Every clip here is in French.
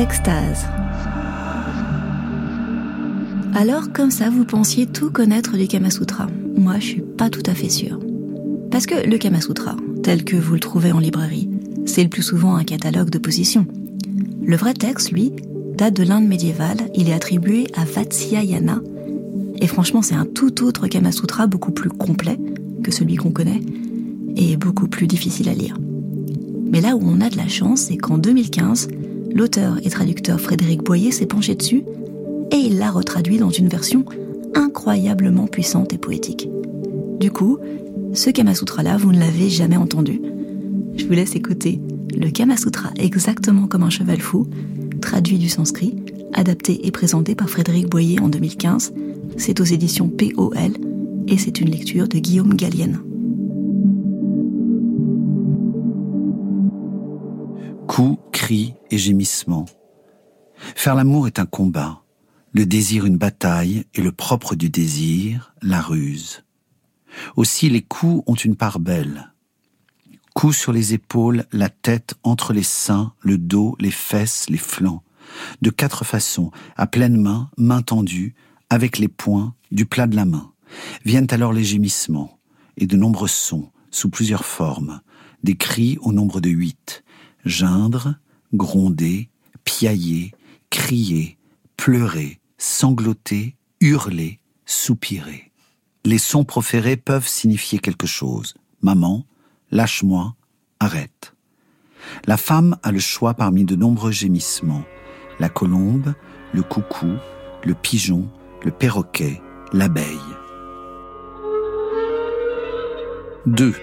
Extase. Alors, comme ça, vous pensiez tout connaître du Kama Sutra Moi, je suis pas tout à fait sûre. Parce que le Kama Sutra, tel que vous le trouvez en librairie, c'est le plus souvent un catalogue de positions. Le vrai texte, lui, date de l'Inde médiévale, il est attribué à Vatsyayana, et franchement, c'est un tout autre Kama Sutra beaucoup plus complet que celui qu'on connaît, et beaucoup plus difficile à lire. Mais là où on a de la chance, c'est qu'en 2015, l'auteur et traducteur Frédéric Boyer s'est penché dessus et il l'a retraduit dans une version incroyablement puissante et poétique. Du coup, ce Kama Sutra-là, vous ne l'avez jamais entendu. Je vous laisse écouter le Kama Sutra exactement comme un cheval fou, traduit du sanskrit, adapté et présenté par Frédéric Boyer en 2015. C'est aux éditions POL et c'est une lecture de Guillaume Gallienne. Coups, et gémissements. Faire l'amour est un combat, le désir une bataille et le propre du désir, la ruse. Aussi les coups ont une part belle. Coups sur les épaules, la tête, entre les seins, le dos, les fesses, les flancs. De quatre façons, à pleine main, main tendue, avec les poings, du plat de la main. Viennent alors les gémissements, et de nombreux sons, sous plusieurs formes, des cris au nombre de huit, geindre, gronder, piailler, crier, pleurer, sangloter, hurler, soupirer. Les sons proférés peuvent signifier quelque chose. Maman, lâche-moi, arrête. La femme a le choix parmi de nombreux gémissements. La colombe, le coucou, le pigeon, le perroquet, l'abeille. 2.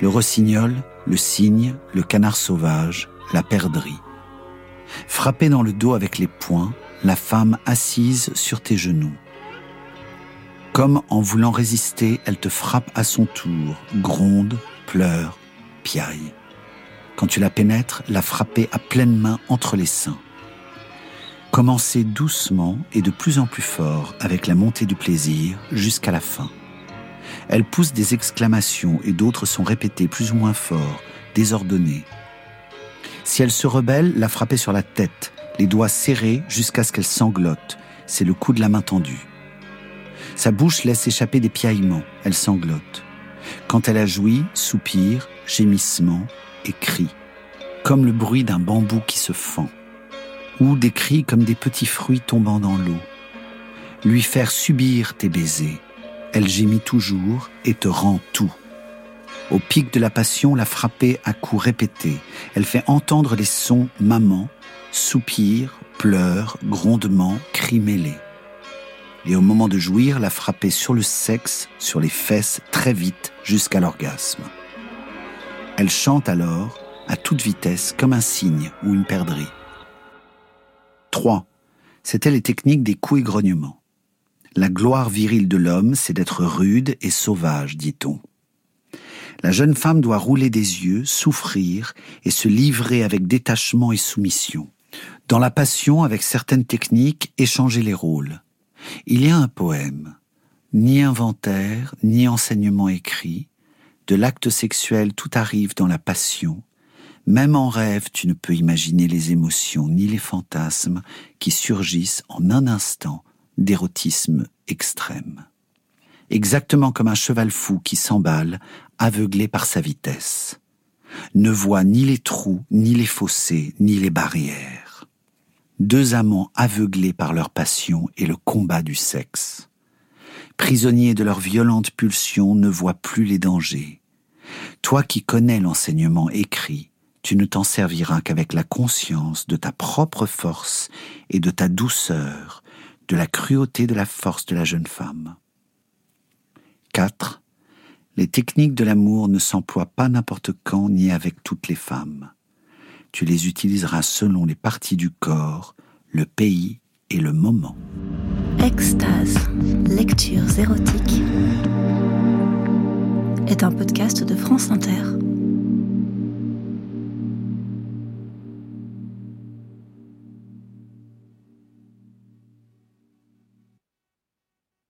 Le rossignol, le cygne, le canard sauvage, la perdrix. Frappée dans le dos avec les poings, la femme assise sur tes genoux. Comme en voulant résister, elle te frappe à son tour, gronde, pleure, piaille. Quand tu la pénètres, la frapper à pleine main entre les seins. Commencez doucement et de plus en plus fort avec la montée du plaisir jusqu'à la fin. Elle pousse des exclamations et d'autres sont répétées plus ou moins fort, désordonnées. Si elle se rebelle, la frapper sur la tête, les doigts serrés jusqu'à ce qu'elle sanglote. C'est le coup de la main tendue. Sa bouche laisse échapper des piaillements, elle sanglote. Quand elle a joui, soupir, gémissement et cri, comme le bruit d'un bambou qui se fend, ou des cris comme des petits fruits tombant dans l'eau. Lui faire subir tes baisers, elle gémit toujours et te rend tout. Au pic de la passion, la frapper à coups répétés. Elle fait entendre les sons maman, soupir, pleurs, grondements, cris mêlés. Et au moment de jouir, la frapper sur le sexe, sur les fesses, très vite, jusqu'à l'orgasme. Elle chante alors, à toute vitesse, comme un cygne ou une perdrix. 3. C'étaient les techniques des coups et grognements. La gloire virile de l'homme, c'est d'être rude et sauvage, dit-on. La jeune femme doit rouler des yeux, souffrir et se livrer avec détachement et soumission. Dans la passion, avec certaines techniques, échanger les rôles. Il y a un poème, ni inventaire, ni enseignement écrit. De l'acte sexuel, tout arrive dans la passion. Même en rêve, tu ne peux imaginer les émotions ni les fantasmes qui surgissent en un instant d'érotisme extrême. Exactement comme un cheval fou qui s'emballe, aveuglé par sa vitesse, ne voit ni les trous, ni les fossés, ni les barrières. Deux amants aveuglés par leur passion et le combat du sexe. Prisonniers de leur violente pulsion ne voient plus les dangers. Toi qui connais l'enseignement écrit, tu ne t'en serviras qu'avec la conscience de ta propre force et de ta douceur, de la cruauté de la force de la jeune femme. 4. Les techniques de l'amour ne s'emploient pas n'importe quand ni avec toutes les femmes. Tu les utiliseras selon les parties du corps, le pays et le moment. Extase, lectures érotiques, est un podcast de France Inter.